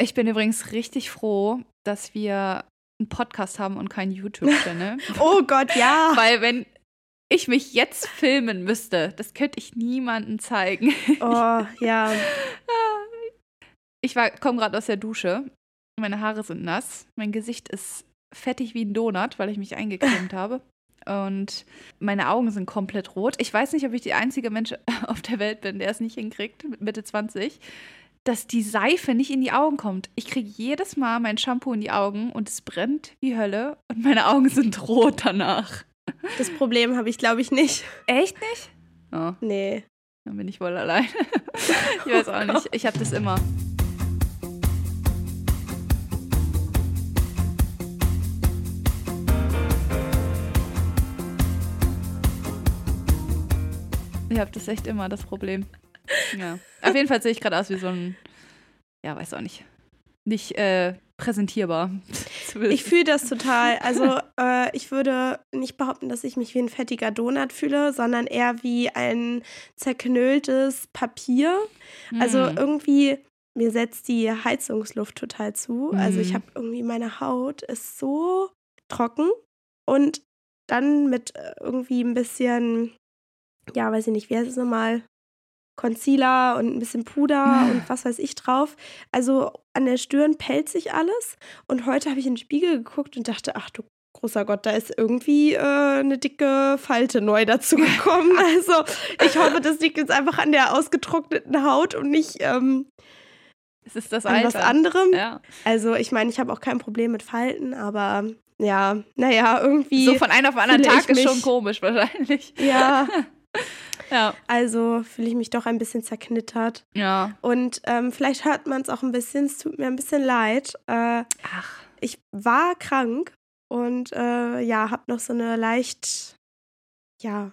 Ich bin übrigens richtig froh, dass wir einen Podcast haben und keinen YouTube-Channel. oh Gott, ja. Weil wenn ich mich jetzt filmen müsste, das könnte ich niemandem zeigen. Oh, ja. Ich komme gerade aus der Dusche. Meine Haare sind nass. Mein Gesicht ist fettig wie ein Donut, weil ich mich eingecremt habe. Und meine Augen sind komplett rot. Ich weiß nicht, ob ich die einzige Mensch auf der Welt bin, der es nicht hinkriegt, mit Mitte 20, dass die Seife nicht in die Augen kommt. Ich kriege jedes Mal mein Shampoo in die Augen und es brennt wie Hölle und meine Augen sind rot danach. Das Problem habe ich, glaube ich, nicht. Echt nicht? Oh. Nee. Dann bin ich wohl allein. ich weiß auch nicht. Ich habe das immer. Ich habe das echt immer, das Problem. Ja. Auf jeden Fall sehe ich gerade aus wie so ein, ja, weiß auch nicht, nicht äh, präsentierbar. ich fühle das total. Also äh, ich würde nicht behaupten, dass ich mich wie ein fettiger Donut fühle, sondern eher wie ein zerknülltes Papier. Also hm. irgendwie mir setzt die Heizungsluft total zu. Also ich hm. habe irgendwie meine Haut ist so trocken und dann mit äh, irgendwie ein bisschen ja, weiß ich nicht, wie heißt es nochmal? Concealer und ein bisschen Puder und was weiß ich drauf. Also an der Stirn pellt sich alles. Und heute habe ich in den Spiegel geguckt und dachte, ach du großer Gott, da ist irgendwie äh, eine dicke Falte neu dazu gekommen. Also ich hoffe, das liegt jetzt einfach an der ausgetrockneten Haut und nicht ähm, es ist das an was anderem. Ja. Also ich meine, ich habe auch kein Problem mit Falten, aber ja, naja, irgendwie. So von einem auf den anderen Tag ist schon komisch wahrscheinlich. Ja. Ja. Also fühle ich mich doch ein bisschen zerknittert. Ja. Und ähm, vielleicht hört man es auch ein bisschen, es tut mir ein bisschen leid. Äh, Ach. Ich war krank und äh, ja, habe noch so eine leicht, ja,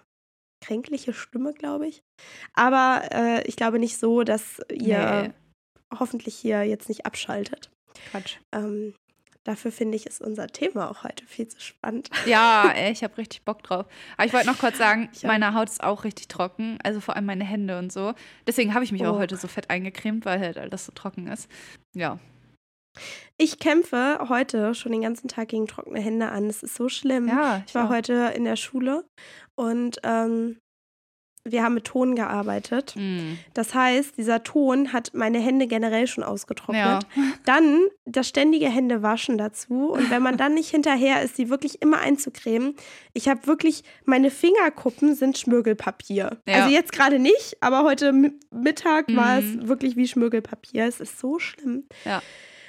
kränkliche Stimme, glaube ich. Aber äh, ich glaube nicht so, dass ihr nee. hoffentlich hier jetzt nicht abschaltet. Quatsch. Ähm, Dafür finde ich, ist unser Thema auch heute viel zu spannend. Ja, ey, ich habe richtig Bock drauf. Aber ich wollte noch kurz sagen, meine Haut ist auch richtig trocken, also vor allem meine Hände und so. Deswegen habe ich mich oh. auch heute so fett eingecremt, weil halt alles so trocken ist. Ja. Ich kämpfe heute schon den ganzen Tag gegen trockene Hände an. Es ist so schlimm. Ja, ich, ich war auch. heute in der Schule und ähm, wir haben mit Ton gearbeitet. Mm. Das heißt, dieser Ton hat meine Hände generell schon ausgetrocknet. Ja. Dann das ständige Händewaschen dazu. Und wenn man dann nicht hinterher ist, die wirklich immer einzucremen. Ich habe wirklich, meine Fingerkuppen sind Schmirgelpapier. Ja. Also jetzt gerade nicht, aber heute Mittag mm. war es mhm. wirklich wie Schmirgelpapier. Es ist so schlimm. Ja.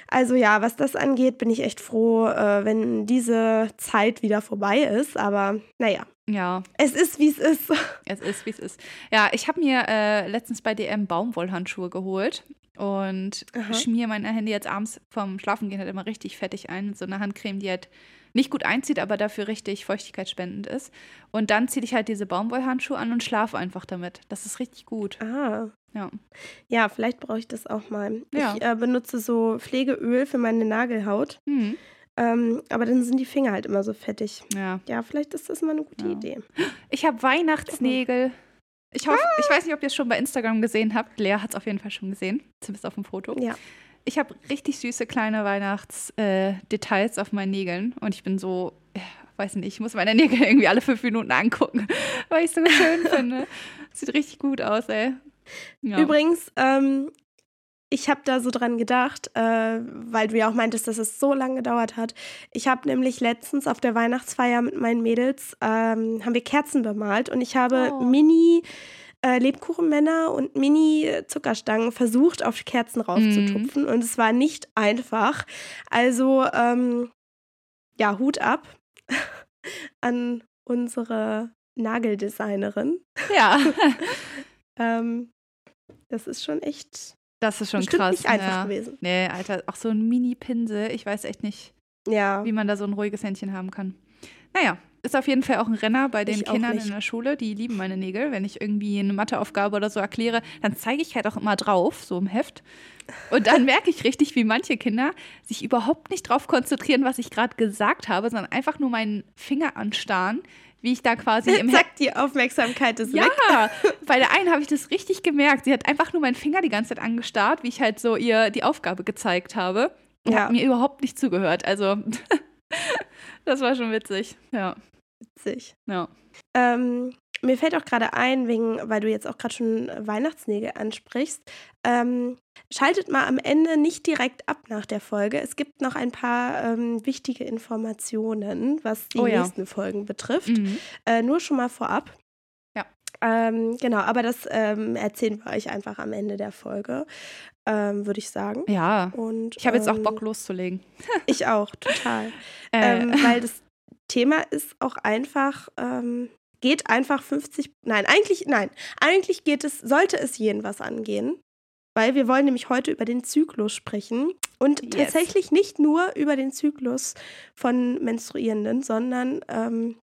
Also ja, was das angeht, bin ich echt froh, äh, wenn diese Zeit wieder vorbei ist. Aber naja. Ja. Es ist, wie es ist. Es ist, wie es ist. Ja, ich habe mir äh, letztens bei DM Baumwollhandschuhe geholt und schmiere mein Handy jetzt abends vom Schlafengehen halt immer richtig fettig ein. So eine Handcreme, die halt nicht gut einzieht, aber dafür richtig feuchtigkeitsspendend ist. Und dann ziehe ich halt diese Baumwollhandschuhe an und schlafe einfach damit. Das ist richtig gut. Ah. Ja. Ja, vielleicht brauche ich das auch mal. Ja. Ich äh, benutze so Pflegeöl für meine Nagelhaut. Mhm. Ähm, aber dann sind die Finger halt immer so fettig. Ja. Ja, vielleicht ist das mal eine gute ja. Idee. Ich habe Weihnachtsnägel. Ich hoffe, ah. ich weiß nicht, ob ihr es schon bei Instagram gesehen habt. Lea hat es auf jeden Fall schon gesehen, zumindest auf dem Foto. Ja. Ich habe richtig süße kleine Weihnachtsdetails äh, auf meinen Nägeln und ich bin so, äh, weiß nicht, ich muss meine Nägel irgendwie alle fünf Minuten angucken, weil ich es so schön finde. Sieht richtig gut aus, ey. Ja. Übrigens, ähm, ich habe da so dran gedacht, äh, weil du ja auch meintest, dass es so lange gedauert hat. Ich habe nämlich letztens auf der Weihnachtsfeier mit meinen Mädels ähm, haben wir Kerzen bemalt und ich habe oh. Mini äh, Lebkuchenmänner und Mini-Zuckerstangen versucht, auf Kerzen raufzutupfen. Mm. Und es war nicht einfach. Also, ähm, ja, Hut ab an unsere Nageldesignerin. Ja. ähm, das ist schon echt. Das ist schon krass. nicht einfach ja. gewesen. Nee, Alter, auch so ein Mini-Pinsel. Ich weiß echt nicht, ja. wie man da so ein ruhiges Händchen haben kann. Naja, ist auf jeden Fall auch ein Renner bei den ich Kindern in der Schule. Die lieben meine Nägel. Wenn ich irgendwie eine Matheaufgabe oder so erkläre, dann zeige ich halt auch immer drauf, so im Heft. Und dann merke ich richtig, wie manche Kinder sich überhaupt nicht drauf konzentrieren, was ich gerade gesagt habe, sondern einfach nur meinen Finger anstarren, wie ich da quasi im Zack, die Aufmerksamkeit ist ja, weg. bei der einen habe ich das richtig gemerkt. Sie hat einfach nur meinen Finger die ganze Zeit angestarrt, wie ich halt so ihr die Aufgabe gezeigt habe. Und Ja. hat mir überhaupt nicht zugehört. Also, das war schon witzig. Ja, Witzig. ja. Ähm, mir fällt auch gerade ein, wegen, weil du jetzt auch gerade schon Weihnachtsnägel ansprichst. Ähm, schaltet mal am Ende nicht direkt ab nach der Folge. Es gibt noch ein paar ähm, wichtige Informationen, was die Oh ja. nächsten Folgen betrifft. Mhm. Äh, nur schon mal vorab. Ja. Ähm, genau, aber das ähm, erzählen wir euch einfach am Ende der Folge, ähm, würde ich sagen. Ja. Und, Ich habe jetzt auch ähm, Bock loszulegen. Ich auch, total. Äh, ähm, weil das Thema ist auch einfach, ähm, geht einfach 50, nein, eigentlich, nein, eigentlich geht es, sollte es jeden was angehen, weil wir wollen nämlich heute über den Zyklus sprechen und Yes. tatsächlich nicht nur über den Zyklus von Menstruierenden, sondern ähm,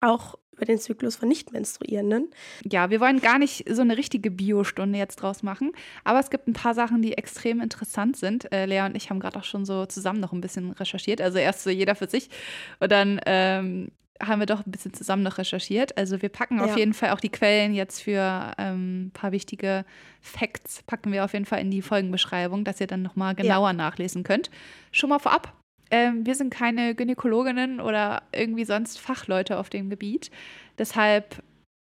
auch über den Zyklus von Nicht-Menstruierenden. Ja, wir wollen gar nicht so eine richtige Biostunde jetzt draus machen, aber es gibt ein paar Sachen, die extrem interessant sind. Äh, Lea und ich haben gerade auch schon so zusammen noch ein bisschen recherchiert, also erst so jeder für sich und dann ähm, haben wir doch ein bisschen zusammen noch recherchiert. Also wir packen auf Ja. jeden Fall auch die Quellen jetzt für ähm, ein paar wichtige Facts, packen wir auf jeden Fall in die Folgenbeschreibung, dass ihr dann nochmal genauer nachlesen könnt. Schon mal vorab. Ähm, wir sind keine Gynäkologinnen oder irgendwie sonst Fachleute auf dem Gebiet. Deshalb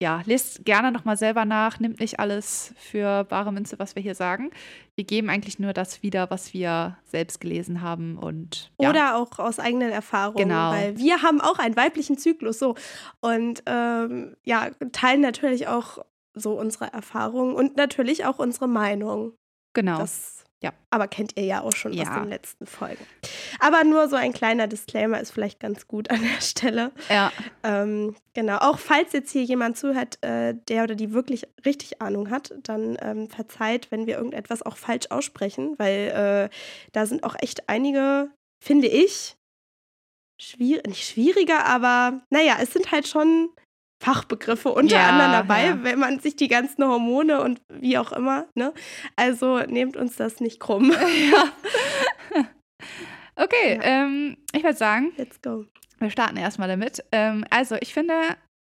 ja, lest gerne nochmal selber nach, nimmt nicht alles für bare Münze, was wir hier sagen. Wir geben eigentlich nur das wieder, was wir selbst gelesen haben und ja. Oder auch aus eigenen Erfahrungen, Genau. weil wir haben auch einen weiblichen Zyklus so und ähm, ja, teilen natürlich auch so unsere Erfahrungen und natürlich auch unsere Meinung. genau. Das Ja. aber kennt ihr ja auch schon Ja. aus den letzten Folgen. Aber nur so ein kleiner Disclaimer ist vielleicht ganz gut an der Stelle. ja, Ähm, genau, auch falls jetzt hier jemand zuhört, äh, der oder die wirklich richtig Ahnung hat, dann ähm, verzeiht, wenn wir irgendetwas auch falsch aussprechen, weil äh, da sind auch echt einige, finde ich, schwierig, nicht schwieriger, aber naja, es sind halt schon Fachbegriffe unter Ja, anderem dabei, ja. wenn man sich die ganzen Hormone und wie auch immer, ne? Also nehmt uns das nicht krumm. ja. Okay, ähm, ich würde sagen, Let's go. wir starten erstmal damit. Ähm, also, ich finde,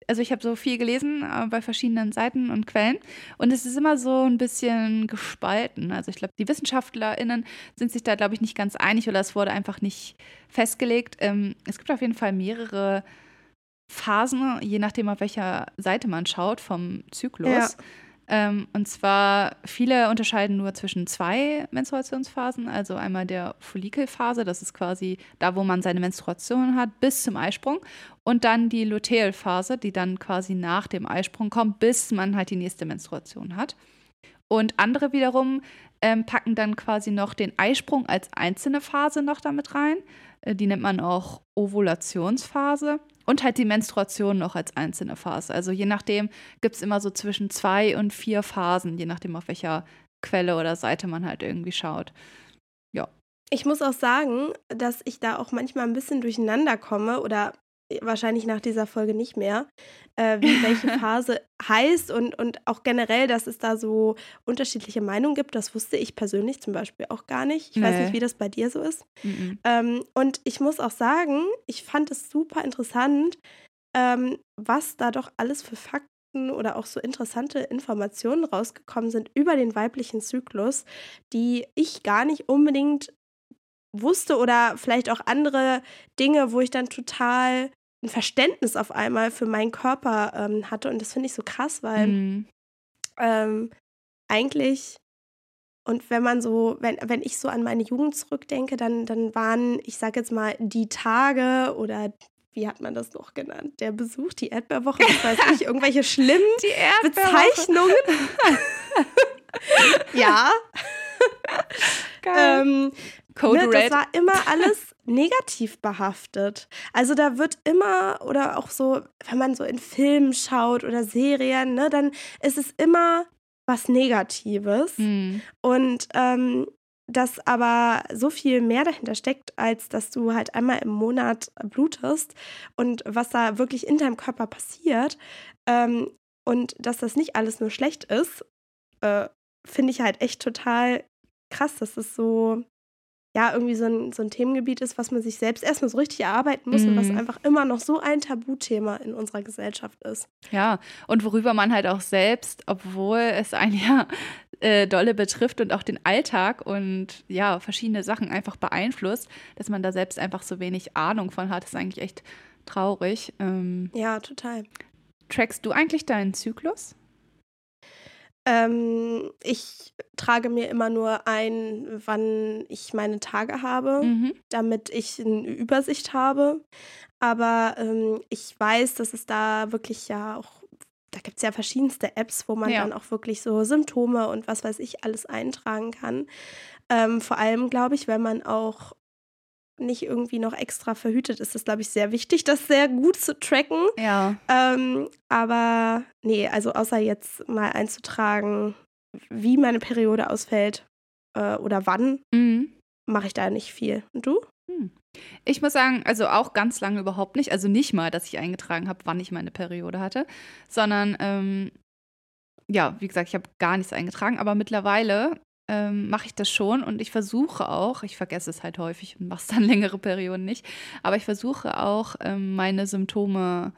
also ich habe so viel gelesen äh, bei verschiedenen Seiten und Quellen und es ist immer so ein bisschen gespalten. Also ich glaube, die WissenschaftlerInnen sind sich da, glaube ich, nicht ganz einig oder es wurde einfach nicht festgelegt. Ähm, es gibt auf jeden Fall mehrere Phasen, je nachdem, auf welcher Seite man schaut, vom Zyklus. Ja. Ähm, und zwar, viele unterscheiden nur zwischen zwei Menstruationsphasen, also einmal der Follikelphase, das ist quasi da, wo man seine Menstruation hat, bis zum Eisprung. Und dann die Lutealphase, die dann quasi nach dem Eisprung kommt, bis man halt die nächste Menstruation hat. Und andere wiederum ähm, packen dann quasi noch den Eisprung als einzelne Phase noch damit rein. Äh, Die nennt man auch Ovulationsphase. Und halt die Menstruation noch als einzelne Phase. Also je nachdem gibt es immer so zwischen zwei und vier Phasen, je nachdem, auf welcher Quelle oder Seite man halt irgendwie schaut. Ich muss auch sagen, dass ich da auch manchmal ein bisschen durcheinander komme oder wahrscheinlich nach dieser Folge nicht mehr, äh, wie welche Phase heißt und, und auch generell, dass es da so unterschiedliche Meinungen gibt. Das wusste ich persönlich zum Beispiel auch gar nicht. Ich weiß Nee. nicht, wie das bei dir so ist. Mhm. Ähm, und ich muss auch sagen, ich fand es super interessant, ähm, was da doch alles für Fakten oder auch so interessante Informationen rausgekommen sind über den weiblichen Zyklus, die ich gar nicht unbedingt wusste oder vielleicht auch andere Dinge, wo ich dann total ein Verständnis auf einmal für meinen Körper ähm, hatte. Und das finde ich so krass, weil Mhm. ähm, eigentlich, und wenn man so, wenn, wenn ich so an meine Jugend zurückdenke, dann, dann waren, ich sag jetzt mal, die Tage oder wie hat man das noch genannt? Der Besuch, die Erdbeerwoche, ich weiß nicht, irgendwelche schlimmen. Bezeichnungen. ja. Geil. Ähm, Code ne, Red. Das war immer alles negativ behaftet. Also da wird immer, oder auch so, wenn man so in Filmen schaut oder Serien, ne, dann ist es immer was Negatives. Mhm. Und ähm, dass aber so viel mehr dahinter steckt, als dass du halt einmal im Monat blutest und was da wirklich in deinem Körper passiert. Ähm, und dass das nicht alles nur schlecht ist, äh, finde ich halt echt total krass, dass es so ja irgendwie so ein, so ein Themengebiet ist, was man sich selbst erstmal so richtig erarbeiten muss mhm. und was mhm. einfach immer noch so ein Tabuthema in unserer Gesellschaft ist. Ja, und worüber man halt auch selbst, obwohl es einen ja äh, dolle betrifft und auch den Alltag und ja, verschiedene Sachen einfach beeinflusst, dass man da selbst einfach so wenig Ahnung von hat, ist eigentlich echt traurig. Ähm, ja, total. Trackst du eigentlich deinen Zyklus? Ähm, ich trage mir immer nur ein, wann ich meine Tage habe, mhm. damit ich eine Übersicht habe. Aber ähm, ich weiß, dass es da wirklich ja auch, da gibt es ja verschiedenste Apps, wo man ja. dann auch wirklich so Symptome und was weiß ich alles eintragen kann. Ähm, vor allem, glaube ich, wenn man auch nicht irgendwie noch extra verhütet ist, ist, glaube ich, sehr wichtig, das sehr gut zu tracken. Ja. Ähm, aber nee, also außer jetzt mal einzutragen, wie meine Periode ausfällt äh, oder wann, mhm. mache ich da nicht viel. Und du? Hm. Ich muss sagen, also auch ganz lange überhaupt nicht. Also nicht mal, dass ich eingetragen habe, wann ich meine Periode hatte, sondern ähm, ja, wie gesagt, ich habe gar nichts eingetragen, aber mittlerweile ähm, mache ich das schon und ich versuche auch, ich vergesse es halt häufig und mache es dann längere Perioden nicht, aber ich versuche auch, ähm, meine Symptome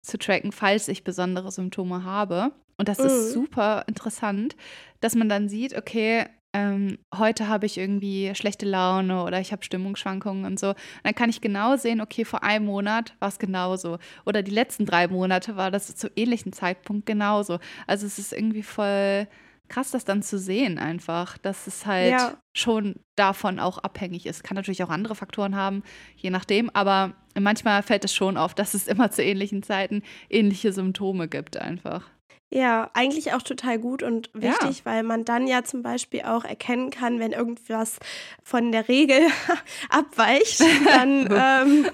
zu tracken, falls ich besondere Symptome habe. Und das mhm. ist super interessant, dass man dann sieht, okay, ähm, heute habe ich irgendwie schlechte Laune oder ich habe Stimmungsschwankungen und so. Und dann kann ich genau sehen, okay, vor einem Monat war es genauso. Oder die letzten drei Monate war das zu ähnlichen Zeitpunkt genauso. Also es ist irgendwie voll krass, das dann zu sehen einfach, dass es halt ja. schon davon auch abhängig ist. Kann natürlich auch andere Faktoren haben, je nachdem, aber manchmal fällt es schon auf, dass es immer zu ähnlichen Zeiten ähnliche Symptome gibt einfach. Ja, eigentlich auch total gut und wichtig, ja. weil man dann ja zum Beispiel auch erkennen kann, wenn irgendwas von der Regel abweicht, dann, ähm,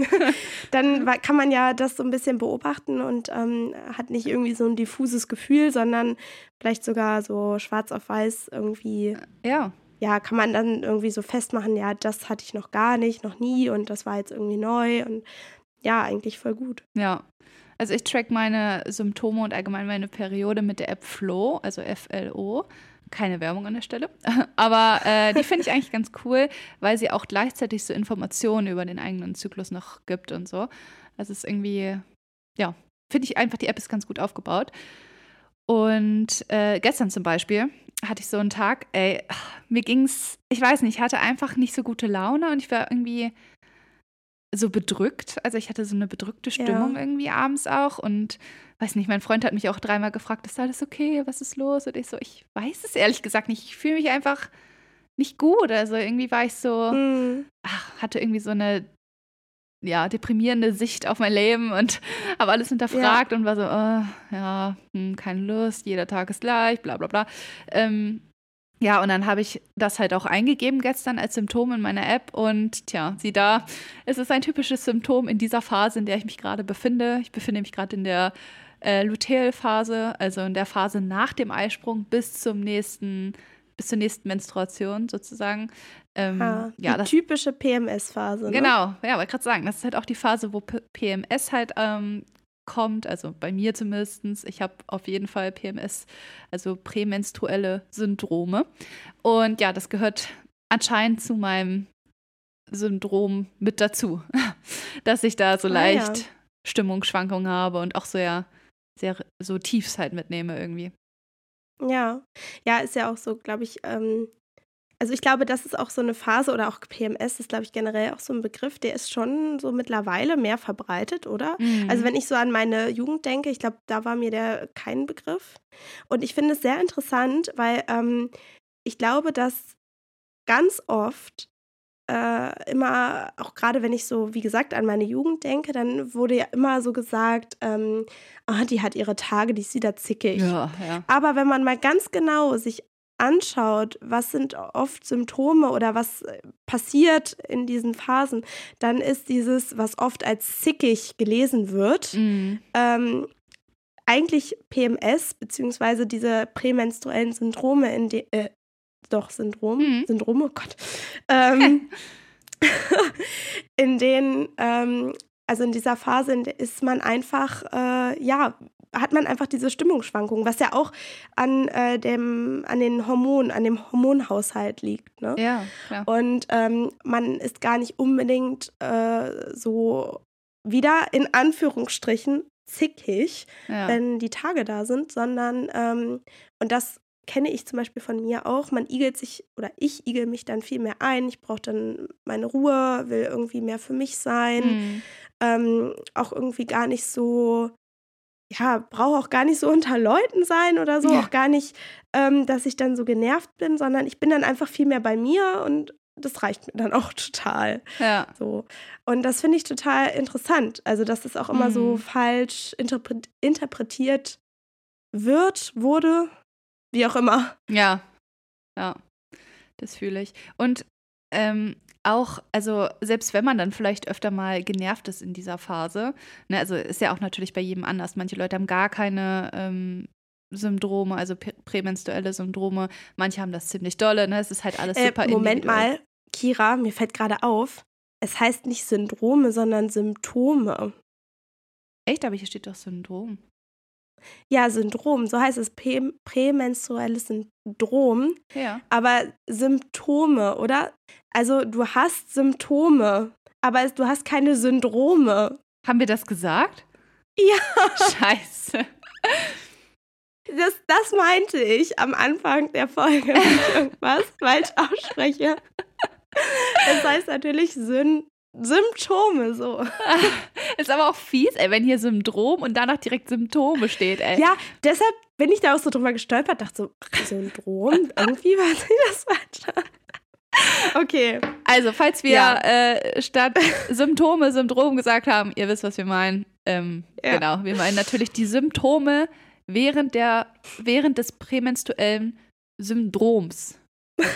dann kann man ja das so ein bisschen beobachten und ähm, hat nicht irgendwie so ein diffuses Gefühl, sondern vielleicht sogar so schwarz auf weiß irgendwie. Ja. Ja, kann man dann irgendwie so festmachen, ja, das hatte ich noch gar nicht, noch nie und das war jetzt irgendwie neu und ja, eigentlich voll gut. Ja, also ich track meine Symptome und allgemein meine Periode mit der App Flow, also F-L-O. Keine Werbung an der Stelle. Aber äh, die finde ich eigentlich ganz cool, weil sie auch gleichzeitig so Informationen über den eigenen Zyklus noch gibt und so. Also es ist irgendwie, ja, finde ich einfach, die App ist ganz gut aufgebaut. Und äh, gestern zum Beispiel hatte ich so einen Tag, ey, mir ging's, ich weiß nicht, ich hatte einfach nicht so gute Laune und ich war irgendwie so bedrückt. Also ich hatte so eine bedrückte Stimmung ja. irgendwie abends auch und weiß nicht, mein Freund hat mich auch dreimal gefragt, ist alles okay, was ist los? Und ich so, ich weiß es ehrlich gesagt nicht. Ich fühle mich einfach nicht gut. Also irgendwie war ich so, mhm. ach, hatte irgendwie so eine ja, deprimierende Sicht auf mein Leben und habe alles hinterfragt ja. und war so, oh, ja, hm, keine Lust, jeder Tag ist gleich, bla bla bla. Ähm, ja, und dann habe ich das halt auch eingegeben gestern als Symptom in meiner App und tja, sieh da, es ist ein typisches Symptom in dieser Phase, in der ich mich gerade befinde. Ich befinde mich gerade in der äh, Luteal-Phase, also in der Phase nach dem Eisprung bis zum nächsten, bis zur nächsten Menstruation sozusagen. Ähm, ah, ja, die typische PMS-Phase. Ne? Genau, ja, wollte gerade sagen, das ist halt auch die Phase, wo P PMS halt ähm, kommt, also bei mir zumindest, ich habe auf jeden Fall PMS, also prämenstruelle Syndrome. Und ja, das gehört anscheinend zu meinem Syndrom mit dazu, dass ich da so ah, leicht ja. Stimmungsschwankungen habe und auch so ja sehr so Tiefs halt mitnehme irgendwie. Ja, ja, ist ja auch so, glaube ich, ähm, also ich glaube, das ist auch so eine Phase oder auch PMS ist, glaube ich, generell auch so ein Begriff, der ist schon so mittlerweile mehr verbreitet, oder? Mhm. Also wenn ich so an meine Jugend denke, ich glaube, da war mir der kein Begriff. Und ich finde es sehr interessant, weil ähm, ich glaube, dass ganz oft äh, immer, auch gerade wenn ich so, wie gesagt, an meine Jugend denke, dann wurde ja immer so gesagt, ähm, oh, die hat ihre Tage, die ist wieder zickig. Ja, ja. Aber wenn man mal ganz genau sich anschaut, was sind oft Symptome oder was äh, passiert in diesen Phasen, dann ist dieses, was oft als zickig gelesen wird, mhm. ähm, eigentlich PMS, beziehungsweise diese prämenstruellen Syndrome, in de, äh, doch, Syndrom, mhm. Syndrome, oh Gott, ähm, in denen, ähm, also in dieser Phase ist man einfach, äh, ja, hat man einfach diese Stimmungsschwankungen, was ja auch an, äh, dem, an den Hormonen, an dem Hormonhaushalt liegt. Ne? Ja, klar. Und ähm, man ist gar nicht unbedingt äh, so wieder in Anführungsstrichen zickig, Ja. wenn die Tage da sind, sondern, ähm, und das kenne ich zum Beispiel von mir auch, man igelt sich oder ich igel mich dann viel mehr ein. Ich brauche dann meine Ruhe, will irgendwie mehr für mich sein. Mhm. Ähm, auch irgendwie gar nicht so, ja, brauche auch gar nicht so unter Leuten sein oder so. Ja. Auch gar nicht, ähm, dass ich dann so genervt bin, sondern ich bin dann einfach viel mehr bei mir und das reicht mir dann auch total. Ja. So. Und das finde ich total interessant. Also, dass es auch immer so Mhm. falsch interpre interpretiert wird, wurde, wie auch immer. Ja, ja, das fühle ich. Und ähm, auch, also selbst wenn man dann vielleicht öfter mal genervt ist in dieser Phase, ne, also ist ja auch natürlich bei jedem anders. Manche Leute haben gar keine ähm, Syndrome, also prä- prämenstruelle Syndrome. Manche haben das ziemlich dolle, ne? Es ist halt alles Äh, super Moment mal, Kira, mir fällt gerade auf, es heißt nicht Syndrome, sondern Symptome. Echt, aber hier steht doch Syndrom. Ja, Syndrom, so heißt es, prä prämenstruelles Syndrom, Ja. aber Symptome, oder? Also du hast Symptome, aber du hast keine Syndrome. Haben wir das gesagt? Ja. Scheiße. Das, das meinte ich am Anfang der Folge, wenn ich irgendwas falsch ausspreche. Es heißt natürlich Syn Symptome so. Ist aber auch fies, ey, wenn hier Syndrom und danach direkt Symptome steht, ey. Ja, deshalb bin ich da auch so drüber gestolpert, dachte so, Syndrom, irgendwie war das falsch. Okay. Also, falls wir Ja. äh, statt Symptome Syndrom gesagt haben, ihr wisst, was wir meinen. Ähm, Ja. Genau, wir meinen natürlich die Symptome während, der, während des prämenstruellen Syndroms.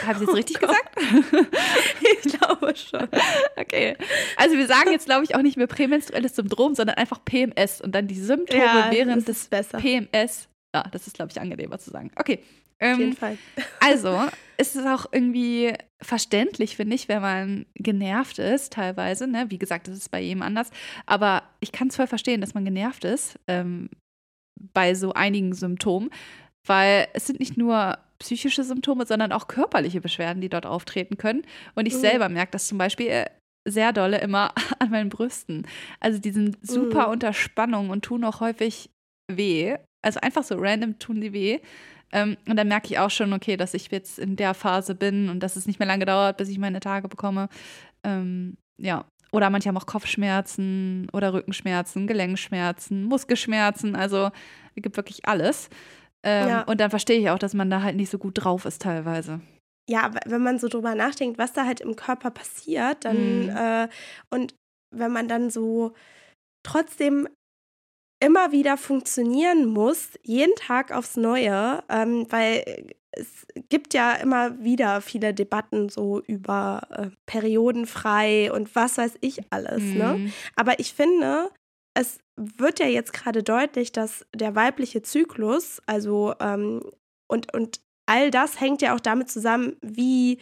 Habe ich jetzt richtig Oh gesagt? Ich glaube schon. Okay. Also wir sagen jetzt, glaube ich, auch nicht mehr prämenstruelles Syndrom, sondern einfach PMS und dann die Symptome Ja, während des besser. PMS. Ja, das ist, glaube ich, angenehmer zu sagen. Okay. Auf jeden Ähm, Fall. also, es ist auch irgendwie verständlich, finde ich, wenn man genervt ist, teilweise. Ne? Wie gesagt, das ist bei jedem anders. Aber ich kann es voll verstehen, dass man genervt ist ähm, bei so einigen Symptomen, weil es sind nicht nur psychische Symptome, sondern auch körperliche Beschwerden, die dort auftreten können. Und ich Mhm. selber merke das zum Beispiel äh, sehr dolle immer an meinen Brüsten. Also die sind super Mhm. unter Spannung und tun auch häufig weh. Also einfach so random tun die weh. Ähm, und dann merke ich auch schon, okay, dass ich jetzt in der Phase bin und dass es nicht mehr lange dauert, bis ich meine Tage bekomme. Ähm, ja. Oder manche haben auch Kopfschmerzen oder Rückenschmerzen, Gelenkschmerzen, Muskelschmerzen. Also es gibt wirklich alles. Ähm, Ja. Und dann verstehe ich auch, dass man da halt nicht so gut drauf ist teilweise. Ja, wenn man so drüber nachdenkt, was da halt im Körper passiert, dann Mhm. äh, und wenn man dann so trotzdem immer wieder funktionieren muss, jeden Tag aufs Neue, ähm, weil es gibt ja immer wieder viele Debatten so über äh, periodenfrei und was weiß ich alles, ne? Mhm. Aber ich finde, es wird ja jetzt gerade deutlich, dass der weibliche Zyklus, also ähm, und, und all das hängt ja auch damit zusammen, wie,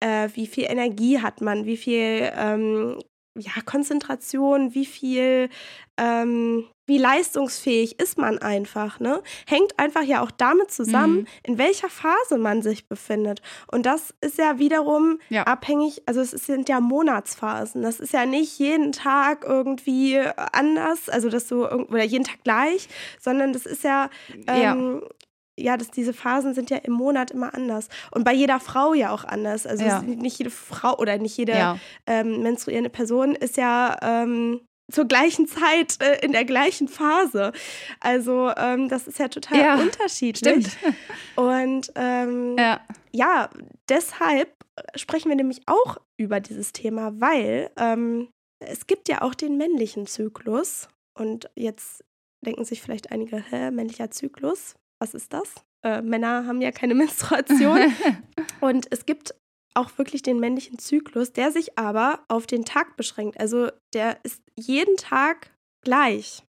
äh, wie viel Energie hat man, wie viel ähm, ja, Konzentration, wie viel, ähm, wie leistungsfähig ist man einfach, ne? Hängt einfach ja auch damit zusammen, Mhm. in welcher Phase man sich befindet. Und das ist ja wiederum Ja. abhängig, also es sind ja Monatsphasen. Das ist ja nicht jeden Tag irgendwie anders, also dass du oder jeden Tag gleich, sondern das ist ja, Ja. ähm, ja, dass diese Phasen sind ja im Monat immer anders. Und bei jeder Frau ja auch anders. Also Ja. nicht jede Frau oder nicht jede Ja. ähm, menstruierende Person ist ja ähm, zur gleichen Zeit äh, in der gleichen Phase. Also ähm, das ist ja total Ja, unterschiedlich. Stimmt. Und ähm, Ja. ja, deshalb sprechen wir nämlich auch über dieses Thema, weil ähm, es gibt ja auch den männlichen Zyklus. Und jetzt denken sich vielleicht einige, hä, männlicher Zyklus, was ist das? Äh, Männer haben ja keine Menstruation. Und es gibt auch wirklich den männlichen Zyklus, der sich aber auf den Tag beschränkt. Also der ist jeden Tag gleich.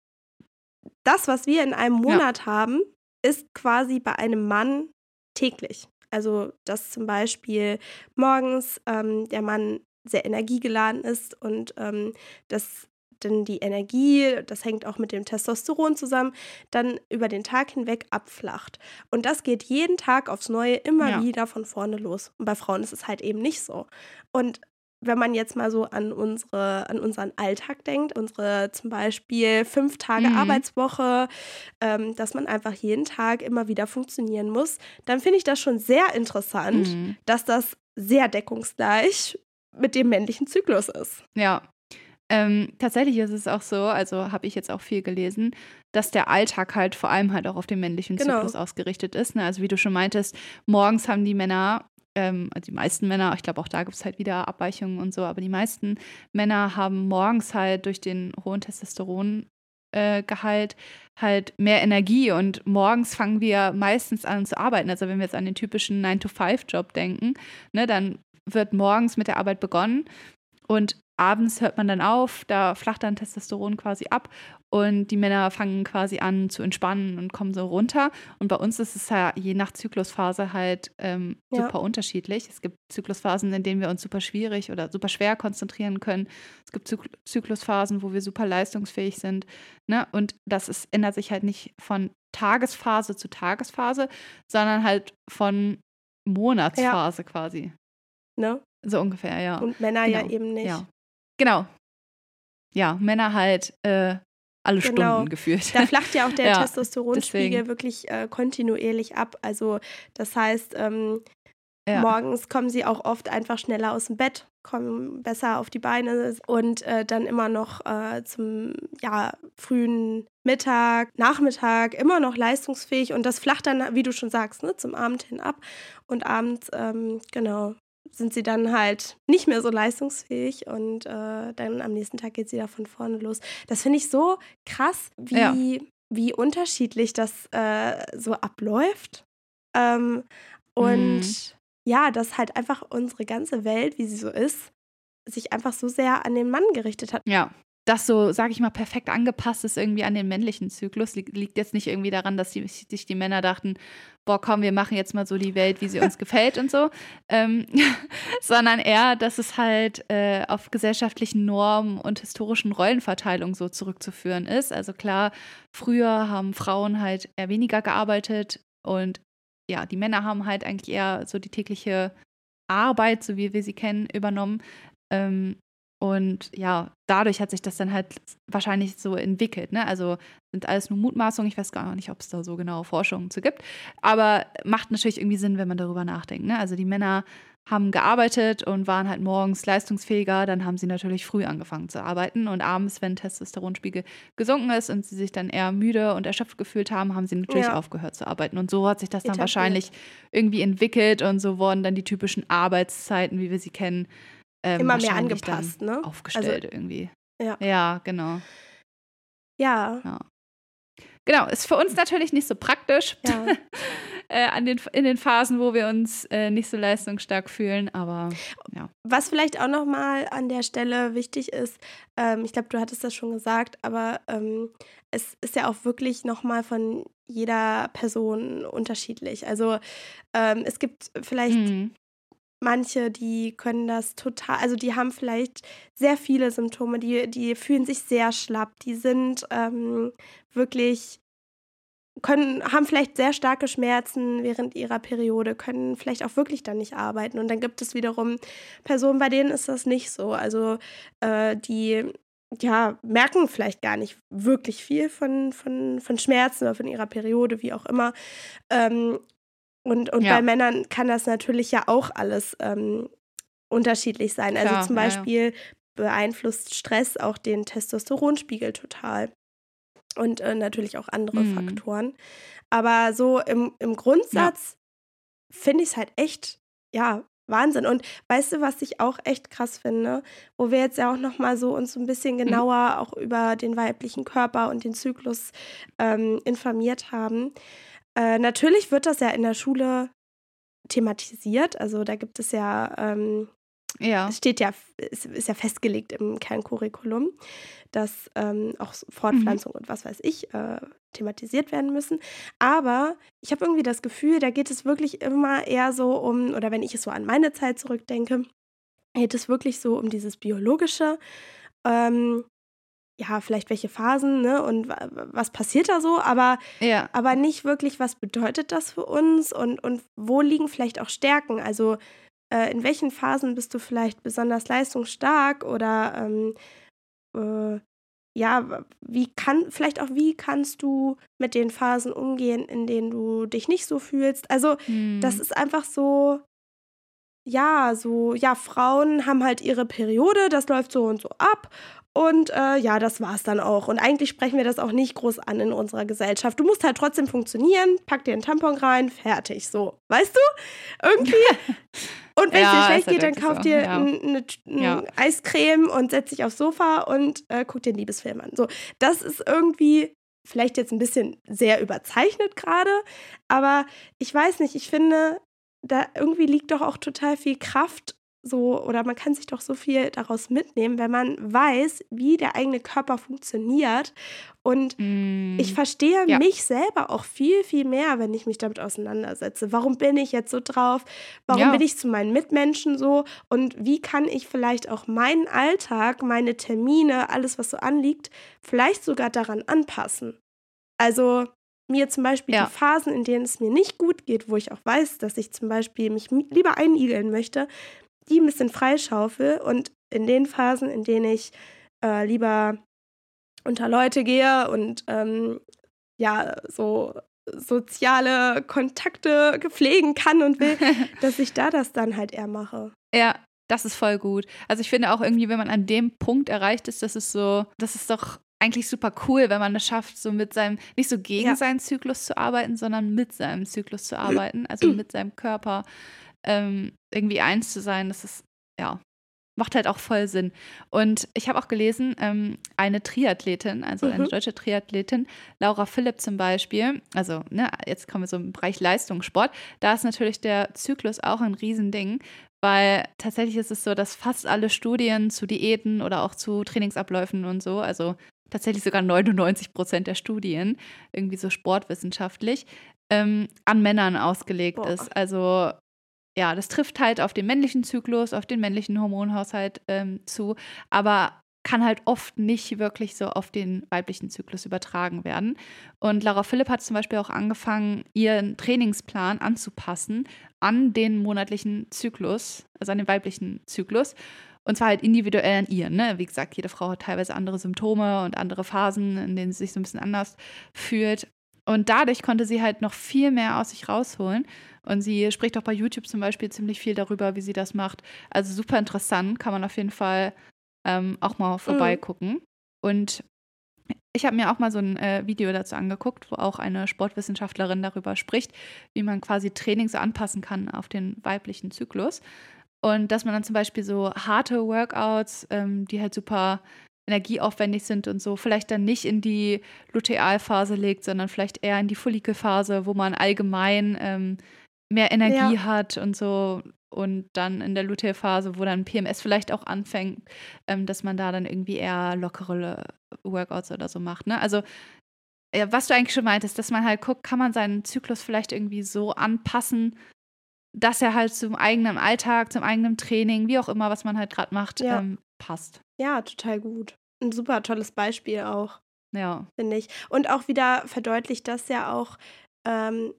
Das, was wir in einem Monat haben, ist quasi bei einem Mann täglich. Also, dass zum Beispiel morgens ähm, der Mann sehr energiegeladen ist und ähm, dass denn die Energie, das hängt auch mit dem Testosteron zusammen, dann über den Tag hinweg abflacht. Und das geht jeden Tag aufs Neue immer ja. wieder von vorne los. Und bei Frauen ist es halt eben nicht so. Und wenn man jetzt mal so an unsere, an unseren Alltag denkt, unsere zum Beispiel fünf Tage mhm. Arbeitswoche, ähm, dass man einfach jeden Tag immer wieder funktionieren muss, dann finde ich das schon sehr interessant, mhm. dass das sehr deckungsgleich mit dem männlichen Zyklus ist. Ja. Ähm, tatsächlich ist es auch so, also habe ich jetzt auch viel gelesen, dass der Alltag halt vor allem halt auch auf den männlichen genau. Zyklus ausgerichtet ist. Ne? Also wie du schon meintest, morgens haben die Männer ähm, also die meisten Männer, ich glaube auch da gibt es halt wieder Abweichungen und so, aber die meisten Männer haben morgens halt durch den hohen Testosterongehalt äh, halt mehr Energie und morgens fangen wir meistens an zu arbeiten. Also wenn wir jetzt an den typischen 9-to-5-Job denken, ne, dann wird morgens mit der Arbeit begonnen und abends hört man dann auf, da flacht dann Testosteron quasi ab und die Männer fangen quasi an zu entspannen und kommen so runter. Und bei uns ist es ja je nach Zyklusphase halt ähm, ja. super unterschiedlich. Es gibt Zyklusphasen, in denen wir uns super schwierig oder super schwer konzentrieren können. Es gibt Zyk Zyklusphasen, wo wir super leistungsfähig sind. Ne? Und das ist, ändert sich halt nicht von Tagesphase zu Tagesphase, sondern halt von Monatsphase ja. quasi. Ne? So ungefähr, ja. Und Männer genau. ja eben nicht. Ja. Genau. Ja, Männer halt äh, alle genau. Stunden gefühlt. Da flacht ja auch der ja, Testosteronspiegel deswegen. wirklich äh, kontinuierlich ab. Also das heißt, ähm, ja. morgens kommen sie auch oft einfach schneller aus dem Bett, kommen besser auf die Beine und äh, dann immer noch äh, zum ja, frühen Mittag, Nachmittag immer noch leistungsfähig und das flacht dann, wie du schon sagst, ne, zum Abend hin ab. Und abends, ähm, genau, sind sie dann halt nicht mehr so leistungsfähig und äh, dann am nächsten Tag geht sie da von vorne los. Das finde ich so krass, wie, ja. wie unterschiedlich das äh, so abläuft. Ähm, und mhm. ja, dass halt einfach unsere ganze Welt, wie sie so ist, sich einfach so sehr an den Mann gerichtet hat. Ja das so, sage ich mal, perfekt angepasst ist irgendwie an den männlichen Zyklus. Liegt jetzt nicht irgendwie daran, dass sich die Männer dachten, boah, komm, wir machen jetzt mal so die Welt, wie sie uns gefällt und so, ähm, sondern eher, dass es halt äh, auf gesellschaftlichen Normen und historischen Rollenverteilung so zurückzuführen ist. Also klar, früher haben Frauen halt eher weniger gearbeitet und ja, die Männer haben halt eigentlich eher so die tägliche Arbeit, so wie wir sie kennen, übernommen. Ähm, und ja, dadurch hat sich das dann halt wahrscheinlich so entwickelt. Ne? Also sind alles nur Mutmaßungen. Ich weiß gar nicht, ob es da so genaue Forschungen zu gibt. Aber macht natürlich irgendwie Sinn, wenn man darüber nachdenkt. Ne? Also die Männer haben gearbeitet und waren halt morgens leistungsfähiger. Dann haben sie natürlich früh angefangen zu arbeiten. Und abends, wenn Testosteronspiegel gesunken ist und sie sich dann eher müde und erschöpft gefühlt haben, haben sie natürlich ja. aufgehört zu arbeiten. Und so hat sich das dann Etabliert. wahrscheinlich irgendwie entwickelt. Und so wurden dann die typischen Arbeitszeiten, wie wir sie kennen, ähm, immer mehr angepasst, ne? Aufgestellt also, irgendwie. Ja. Ja, genau. Ja. ja. Genau, ist für uns natürlich nicht so praktisch ja. äh, an den, in den Phasen, wo wir uns äh, nicht so leistungsstark fühlen, aber ja. Was vielleicht auch nochmal an der Stelle wichtig ist, ähm, ich glaube, du hattest das schon gesagt, aber ähm, es ist ja auch wirklich nochmal von jeder Person unterschiedlich. Also ähm, es gibt vielleicht mhm manche, die können das total, also die haben vielleicht sehr viele Symptome, die, die fühlen sich sehr schlapp, die sind ähm, wirklich, können, haben vielleicht sehr starke Schmerzen während ihrer Periode, können vielleicht auch wirklich dann nicht arbeiten. Und dann gibt es wiederum Personen, bei denen ist das nicht so. Also äh, die ja, merken vielleicht gar nicht wirklich viel von, von, von Schmerzen oder von ihrer Periode, wie auch immer. Ähm, und, und ja. bei Männern kann das natürlich ja auch alles ähm, unterschiedlich sein. Also Klar, also zum Beispiel ja, ja. beeinflusst Stress auch den Testosteronspiegel total. Und äh, natürlich auch andere mhm. Faktoren. Aber so im, im Grundsatz finde ich es halt echt, ja, Wahnsinn. Und weißt du, was ich auch echt krass finde, wo wir jetzt ja auch noch mal so uns ein bisschen mhm. genauer mhm. auch über den weiblichen Körper und den Zyklus ähm, informiert haben. Äh, natürlich wird das ja in der Schule thematisiert. Also da gibt es ja, ähm, ja. es steht ja, es ist ja festgelegt im Kerncurriculum, dass ähm, auch Fortpflanzung mhm. und was weiß ich äh, thematisiert werden müssen. Aber ich habe irgendwie das Gefühl, da geht es wirklich immer eher so um, oder wenn ich es so an meine Zeit zurückdenke, geht es wirklich so um dieses Biologische. Ähm, ja, vielleicht welche Phasen, ne? Und was passiert da so, aber, ja. aber nicht wirklich, was bedeutet das für uns und, und wo liegen vielleicht auch Stärken? Also äh, in welchen Phasen bist du vielleicht besonders leistungsstark oder ähm, äh, ja, wie kann, vielleicht auch, wie kannst du mit den Phasen umgehen, in denen du dich nicht so fühlst? Also, hm. das ist einfach so, ja, so, ja, Frauen haben halt ihre Periode, das läuft so und so ab. Und äh, ja, das war's dann auch. Und eigentlich sprechen wir das auch nicht groß an in unserer Gesellschaft. Du musst halt trotzdem funktionieren, pack dir einen Tampon rein, fertig. So, weißt du? Irgendwie. Und wenn es dir schlecht geht, dann kauf so. dir ja. eine, eine ja. Eiscreme und setz dich aufs Sofa und äh, guck dir einen Liebesfilm an. So, das ist irgendwie vielleicht jetzt ein bisschen sehr überzeichnet gerade, aber ich weiß nicht, ich finde, da irgendwie liegt doch auch total viel Kraft so oder man kann sich doch so viel daraus mitnehmen, wenn man weiß, wie der eigene Körper funktioniert. Und mm. ich verstehe ja. mich selber auch viel, viel mehr, wenn ich mich damit auseinandersetze. Warum bin ich jetzt so drauf? Warum ja. bin ich zu meinen Mitmenschen so? Und wie kann ich vielleicht auch meinen Alltag, meine Termine, alles, was so anliegt, vielleicht sogar daran anpassen? Also mir zum Beispiel ja. die Phasen, in denen es mir nicht gut geht, wo ich auch weiß, dass ich zum Beispiel mich lieber einigeln möchte, die ein bisschen freischaufel und in den Phasen, in denen ich äh, lieber unter Leute gehe und ähm, ja, so soziale Kontakte pflegen kann und will, dass ich da das dann halt eher mache. Ja, das ist voll gut. Also ich finde auch irgendwie, wenn man an dem Punkt erreicht ist, das ist so, das ist doch eigentlich super cool, wenn man es schafft, so mit seinem, nicht so gegen ja. seinen Zyklus zu arbeiten, sondern mit seinem Zyklus zu arbeiten, also mit seinem Körper ähm, irgendwie eins zu sein. Das ist, ja, macht halt auch voll Sinn. Und ich habe auch gelesen, ähm, eine Triathletin, also mhm. eine deutsche Triathletin, Laura Philipp zum Beispiel, also ne, jetzt kommen wir so im Bereich Leistungssport, da ist natürlich der Zyklus auch ein Riesending, weil tatsächlich ist es so, dass fast alle Studien zu Diäten oder auch zu Trainingsabläufen und so, also tatsächlich sogar 99 Prozent der Studien, irgendwie so sportwissenschaftlich, ähm, an Männern ausgelegt Boah. ist. Also ja, das trifft halt auf den männlichen Zyklus, auf den männlichen Hormonhaushalt ähm, zu, aber kann halt oft nicht wirklich so auf den weiblichen Zyklus übertragen werden. Und Laura Philipp hat zum Beispiel auch angefangen, ihren Trainingsplan anzupassen an den monatlichen Zyklus, also an den weiblichen Zyklus. Und zwar halt individuell an ihr. Ne? Wie gesagt, jede Frau hat teilweise andere Symptome und andere Phasen, in denen sie sich so ein bisschen anders fühlt. Und dadurch konnte sie halt noch viel mehr aus sich rausholen. Und sie spricht auch bei YouTube zum Beispiel ziemlich viel darüber, wie sie das macht. Also super interessant, kann man auf jeden Fall ähm, auch mal vorbeigucken. Mhm. Und ich habe mir auch mal so ein äh, Video dazu angeguckt, wo auch eine Sportwissenschaftlerin darüber spricht, wie man quasi Training so anpassen kann auf den weiblichen Zyklus. Und dass man dann zum Beispiel so harte Workouts, ähm, die halt super energieaufwendig sind und so, vielleicht dann nicht in die Lutealphase legt, sondern vielleicht eher in die Follikelphase, wo man allgemein ähm, mehr Energie ja. hat und so. Und dann in der Lutealphase, wo dann PMS vielleicht auch anfängt, ähm, dass man da dann irgendwie eher lockere Workouts oder so macht. Ne? Also, ja, was du eigentlich schon meintest, dass man halt guckt, kann man seinen Zyklus vielleicht irgendwie so anpassen, dass er halt zum eigenen Alltag, zum eigenen Training, wie auch immer, was man halt gerade macht, ja. ähm, passt. Ja, total gut. Ein super tolles Beispiel auch. Ja. Finde ich. Und auch wieder verdeutlicht das ja auch, ähm,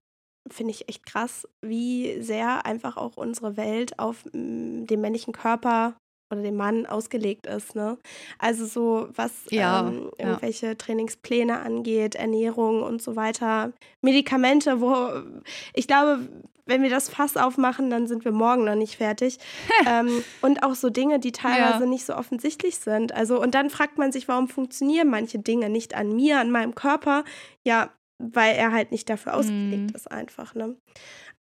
finde ich echt krass, wie sehr einfach auch unsere Welt auf mm, den männlichen Körper oder den Mann ausgelegt ist. Ne? Also so, was ja, ähm, irgendwelche ja. Trainingspläne angeht, Ernährung und so weiter, Medikamente, wo ich glaube, wenn wir das Fass aufmachen, dann sind wir morgen noch nicht fertig. ähm, und auch so Dinge, die teilweise ja. nicht so offensichtlich sind. Also, und dann fragt man sich, warum funktionieren manche Dinge nicht an mir, an meinem Körper? Ja, weil er halt nicht dafür ausgelegt mm. ist, einfach. Ne?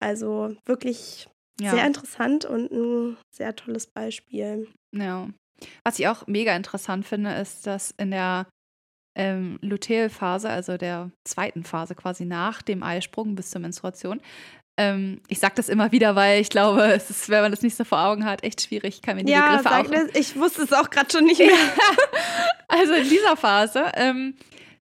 Also wirklich ja. sehr interessant und ein sehr tolles Beispiel. Ja. Was ich auch mega interessant finde, ist, dass in der ähm, Lutealphase, also der zweiten Phase quasi nach dem Eisprung bis zur Menstruation, ähm, ich sage das immer wieder, weil ich glaube, es ist, wenn man das nicht so vor Augen hat, echt schwierig. Ich kann mir die ja, Begriffe auch. Das, ich wusste es auch gerade schon nicht mehr. also in dieser Phase ähm,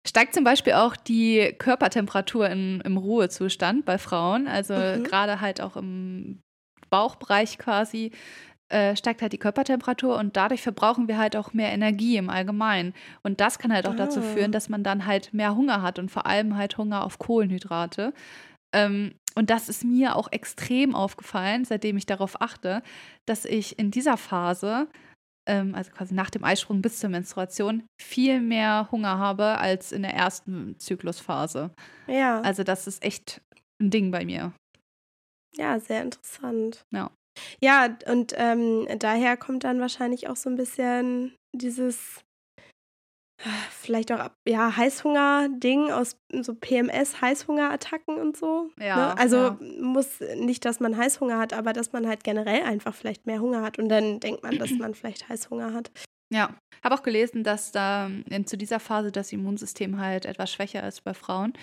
steigt zum Beispiel auch die Körpertemperatur in, im Ruhezustand bei Frauen. Also mhm. gerade halt auch im Bauchbereich quasi äh, steigt halt die Körpertemperatur und dadurch verbrauchen wir halt auch mehr Energie im Allgemeinen. Und das kann halt auch dazu Ah. führen, dass man dann halt mehr Hunger hat und vor allem halt Hunger auf Kohlenhydrate. Ähm, und das ist mir auch extrem aufgefallen, seitdem ich darauf achte, dass ich in dieser Phase, ähm, also quasi nach dem Eisprung bis zur Menstruation, viel mehr Hunger habe als in der ersten Zyklusphase. Ja, Also das ist echt ein Ding bei mir. Ja, sehr interessant. Ja. Ja, und ähm, daher kommt dann wahrscheinlich auch so ein bisschen dieses äh, vielleicht auch ja, Heißhunger-Ding aus so PMS-Heißhungerattacken und so. Ja, ne? Also ja. muss nicht, dass man Heißhunger hat, aber dass man halt generell einfach vielleicht mehr Hunger hat und dann denkt man, dass man vielleicht Heißhunger hat. Ja, habe auch gelesen, dass da in, zu dieser Phase das Immunsystem halt etwas schwächer ist bei Frauen.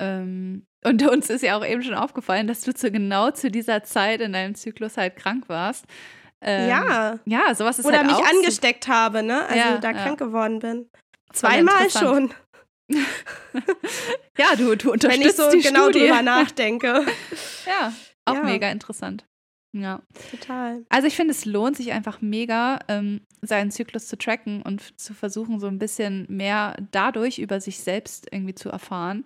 Ähm, und uns ist ja auch eben schon aufgefallen, dass du zu genau zu dieser Zeit in deinem Zyklus halt krank warst. Ähm, ja. Ja, sowas ist Oder halt mich auch so- angesteckt habe, ne? Also Ja, da ja. krank geworden bin. Zweimal schon, Ja, du, du wenn unterstützt ich so die genau Studie. drüber nachdenke. Ja, auch Ja. mega interessant. Ja. Total. Also ich finde, es lohnt sich einfach mega, ähm, seinen Zyklus zu tracken und zu versuchen, so ein bisschen mehr dadurch über sich selbst irgendwie zu erfahren,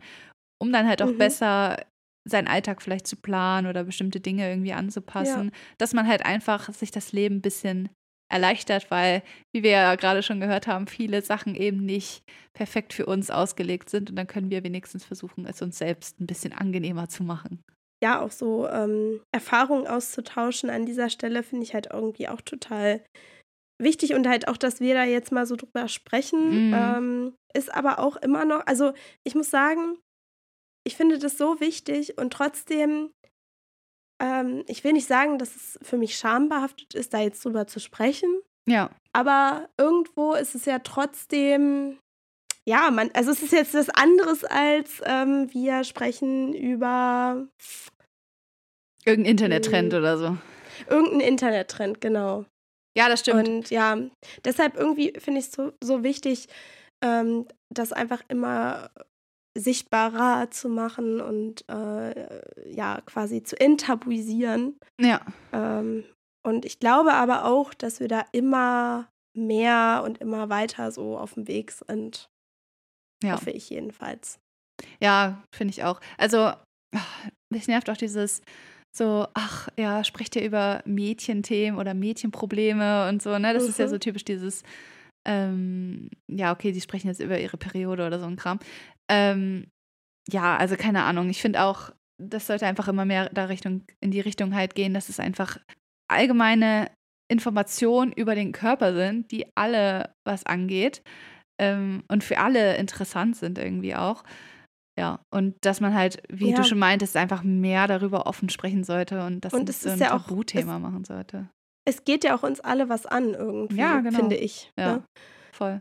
um dann halt auch Mhm. besser seinen Alltag vielleicht zu planen oder bestimmte Dinge irgendwie anzupassen, dass man halt einfach sich das Leben ein bisschen erleichtert, weil, wie wir ja gerade schon gehört haben, viele Sachen eben nicht perfekt für uns ausgelegt sind und dann können wir wenigstens versuchen, es uns selbst ein bisschen angenehmer zu machen. ja, auch so ähm, Erfahrungen auszutauschen an dieser Stelle finde ich halt irgendwie auch total wichtig und halt auch, dass wir da jetzt mal so drüber sprechen, Mhm. ähm, ist aber auch immer noch, also ich muss sagen, ich finde das so wichtig und trotzdem, ähm, ich will nicht sagen, dass es für mich schambehaftet ist, da jetzt drüber zu sprechen, Ja, aber irgendwo ist es ja trotzdem, ja, man, also es ist jetzt was anderes als ähm, wir sprechen über irgendein Internettrend Mhm. oder so. irgendeinen Internettrend, genau. Ja, das stimmt. Und ja, deshalb irgendwie finde ich es so, so wichtig, ähm, das einfach immer sichtbarer zu machen und äh, ja, quasi zu enttabuisieren. ja. Ähm, und ich glaube aber auch, dass wir da immer mehr und immer weiter so auf dem Weg sind. Ja. Hoffe ich jedenfalls. Ja, finde ich auch. Also, ach, mich nervt auch dieses so, ach ja, spricht ihr über Mädchenthemen oder Mädchenprobleme und so, ne? Das ist ja Mhm. so typisch dieses, ähm, ja, okay, die sprechen jetzt über ihre Periode oder so ein Kram. Ähm, ja, also keine Ahnung. Ich finde auch, das sollte einfach immer mehr da Richtung, in die Richtung halt gehen, dass es einfach allgemeine Informationen über den Körper sind, die alle was angeht ähm, und für alle interessant sind irgendwie auch. Ja, und dass man halt, wie Ja. du schon meintest, einfach mehr darüber offen sprechen sollte und das Und nicht es so ein ja auch- Tabuthema machen sollte. Es geht ja auch uns alle was an irgendwie, Ja, genau. finde ich. Ja. Ne? Voll.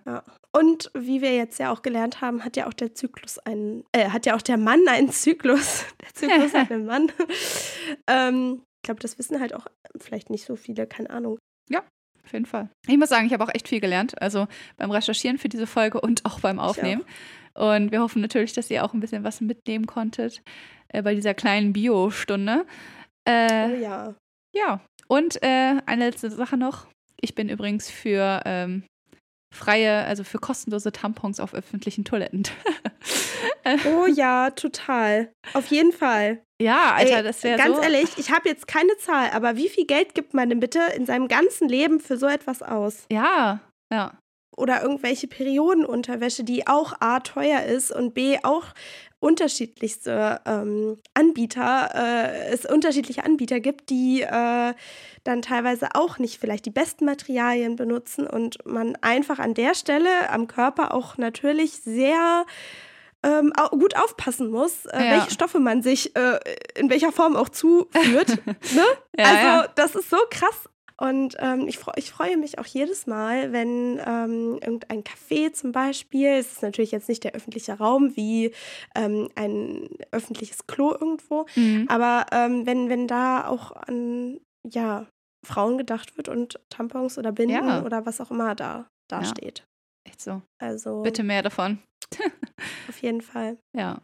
Und wie wir jetzt ja auch gelernt haben, hat ja auch der Zyklus einen, äh, hat ja auch der Mann einen Zyklus. Der Zyklus hat einen Mann. ähm, ich glaube, das wissen halt auch vielleicht nicht so viele, keine Ahnung. Auf jeden Fall. Ich muss sagen, ich habe auch echt viel gelernt. Also beim Recherchieren für diese Folge und auch beim Aufnehmen. Und wir hoffen natürlich, dass ihr auch ein bisschen was mitnehmen konntet äh, bei dieser kleinen Bio-Stunde. Äh, Oh ja. Ja, und äh, eine letzte Sache noch. Ich bin übrigens für ähm, freie, also für kostenlose Tampons auf öffentlichen Toiletten. Oh ja, total. Auf jeden Fall. ja, Alter, Ey, das wäre Ganz so. ehrlich, ich habe jetzt keine Zahl, aber wie viel Geld gibt man denn bitte in seinem ganzen Leben für so etwas aus? Ja, ja, Oder irgendwelche Periodenunterwäsche, die auch A teuer ist und B auch unterschiedlichste ähm, Anbieter, äh, es unterschiedliche Anbieter gibt, die äh, dann teilweise auch nicht vielleicht die besten Materialien benutzen und man einfach an der Stelle am Körper auch natürlich sehr ähm, gut aufpassen muss, äh, Ja. welche Stoffe man sich äh, in welcher Form auch zuführt. ne? Ja, also ja. das ist so krass. Und ähm, ich, freu, ich freue mich auch jedes Mal, wenn ähm, irgendein Café zum Beispiel, es ist natürlich jetzt nicht der öffentliche Raum wie ähm, ein öffentliches Klo irgendwo, Mhm. aber ähm, wenn, wenn da auch an ja, Frauen gedacht wird und Tampons oder Binden Ja. oder was auch immer da, da Ja. steht. Echt so. Also Bitte mehr davon. auf jeden Fall. Ja.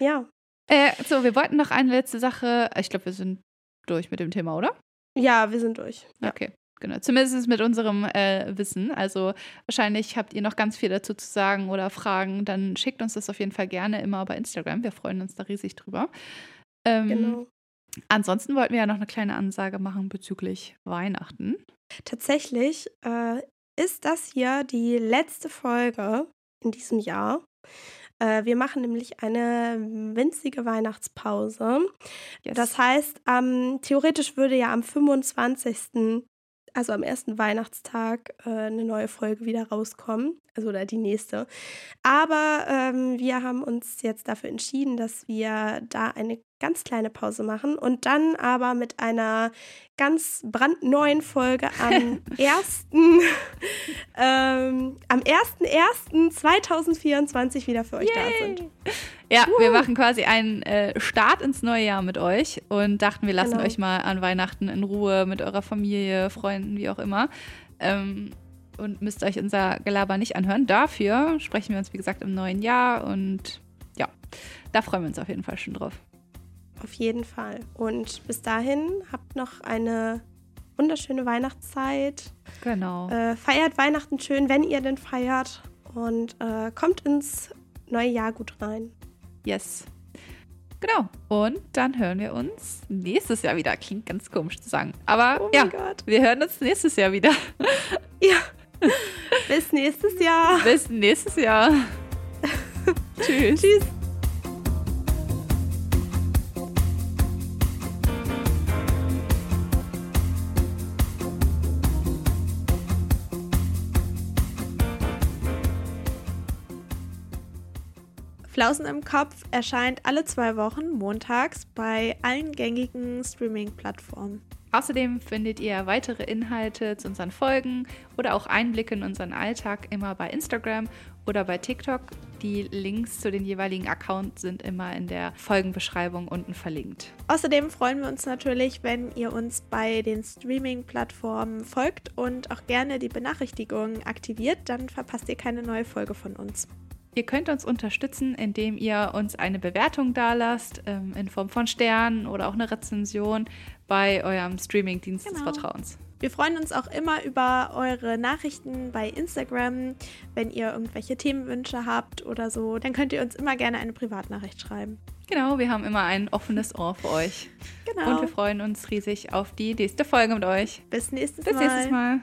Ja. Äh, so, wir wollten noch eine letzte Sache. Ich glaube, wir sind durch mit dem Thema, oder? Ja, wir sind durch. Ja. Okay. Genau, zumindest mit unserem äh, Wissen. Also wahrscheinlich habt ihr noch ganz viel dazu zu sagen oder Fragen. Dann schickt uns das auf jeden Fall gerne immer bei Instagram. Wir freuen uns da riesig drüber. Ähm, genau. Ansonsten wollten wir ja noch eine kleine Ansage machen bezüglich Weihnachten. Tatsächlich äh, ist das hier die letzte Folge in diesem Jahr. Äh, wir machen nämlich eine winzige Weihnachtspause. Yes. Das heißt, ähm, theoretisch würde ja am 25 also am ersten Weihnachtstag, äh, eine neue Folge wieder rauskommen. Also oder die nächste. Aber ähm, wir haben uns jetzt dafür entschieden, dass wir da eine ganz kleine Pause machen und dann aber mit einer ganz brandneuen Folge am 1. ähm, am 1.1.2024 wieder für euch Yay. da sind. Ja, uh. wir machen quasi einen äh, Start ins neue Jahr mit euch und dachten, wir lassen genau. euch mal an Weihnachten in Ruhe mit eurer Familie, Freunden, wie auch immer. Ähm, und müsst euch unser Gelaber nicht anhören. Dafür sprechen wir uns, wie gesagt, im neuen Jahr und ja, da freuen wir uns auf jeden Fall schon drauf. Auf jeden Fall. Und bis dahin habt noch eine wunderschöne Weihnachtszeit. Genau. Äh, feiert Weihnachten schön, wenn ihr denn feiert. Und äh, kommt ins neue Jahr gut rein. Yes. Genau. Und dann hören wir uns nächstes Jahr wieder. Klingt ganz komisch zu sagen. Aber oh ja, Gott. wir hören uns nächstes Jahr wieder. Ja. Bis nächstes Jahr. Bis nächstes Jahr. Tschüss. Tschüss. Flausen im Kopf erscheint alle zwei Wochen montags bei allen gängigen Streaming-Plattformen. Außerdem findet ihr weitere Inhalte zu unseren Folgen oder auch Einblicke in unseren Alltag immer bei Instagram oder bei TikTok. Die Links zu den jeweiligen Accounts sind immer in der Folgenbeschreibung unten verlinkt. Außerdem freuen wir uns natürlich, wenn ihr uns bei den Streaming-Plattformen folgt und auch gerne die Benachrichtigungen aktiviert, dann verpasst ihr keine neue Folge von uns. Ihr könnt uns unterstützen, indem ihr uns eine Bewertung dalasst, ähm, in Form von Sternen oder auch eine Rezension bei eurem Streamingdienst genau. des Vertrauens. Wir freuen uns auch immer über eure Nachrichten bei Instagram. Wenn ihr irgendwelche Themenwünsche habt oder so, dann könnt ihr uns immer gerne eine Privatnachricht schreiben. Genau, wir haben immer ein offenes Ohr für euch. Genau. Und wir freuen uns riesig auf die nächste Folge mit euch. Bis nächstes Bis Mal. Bis nächstes Mal.